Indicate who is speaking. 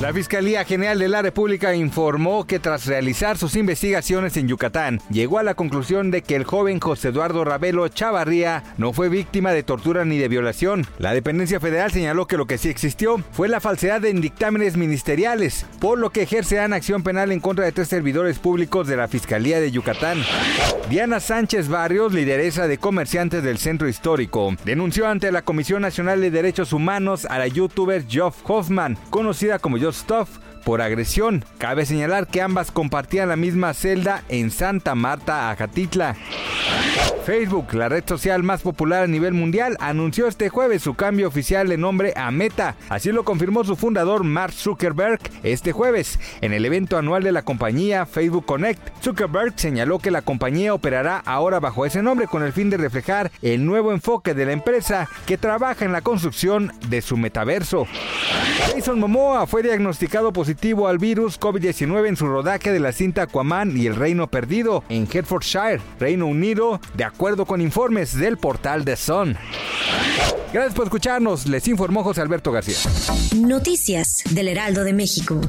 Speaker 1: La Fiscalía General de la República informó que tras realizar sus investigaciones en Yucatán, llegó a la conclusión de que el joven José Eduardo Ravelo Chavarría no fue víctima de tortura ni de violación. La dependencia federal señaló que lo que sí existió fue la falsedad en dictámenes ministeriales, por lo que ejercerán acción penal en contra de tres servidores públicos de la Fiscalía de Yucatán. Diana Sánchez Barrios, lideresa de comerciantes del centro histórico, denunció ante la Comisión Nacional de Derechos Humanos a la youtuber Geoff Hoffman, conocida como your stuff por agresión. Cabe señalar que ambas compartían la misma celda en Santa Marta, Ajatitla. Facebook, la red social más popular a nivel mundial, anunció este jueves su cambio oficial de nombre a Meta. Así lo confirmó su fundador Mark Zuckerberg este jueves en el evento anual de la compañía Facebook Connect. Zuckerberg señaló que la compañía operará ahora bajo ese nombre con el fin de reflejar el nuevo enfoque de la empresa que trabaja en la construcción de su metaverso. Jason Momoa fue diagnosticado positivo al virus COVID-19 en su rodaje de la cinta Aquaman y el Reino Perdido en Hertfordshire, Reino Unido, de acuerdo con informes del portal The Sun. Gracias por escucharnos, les informó José Alberto García.
Speaker 2: Noticias del Heraldo de México.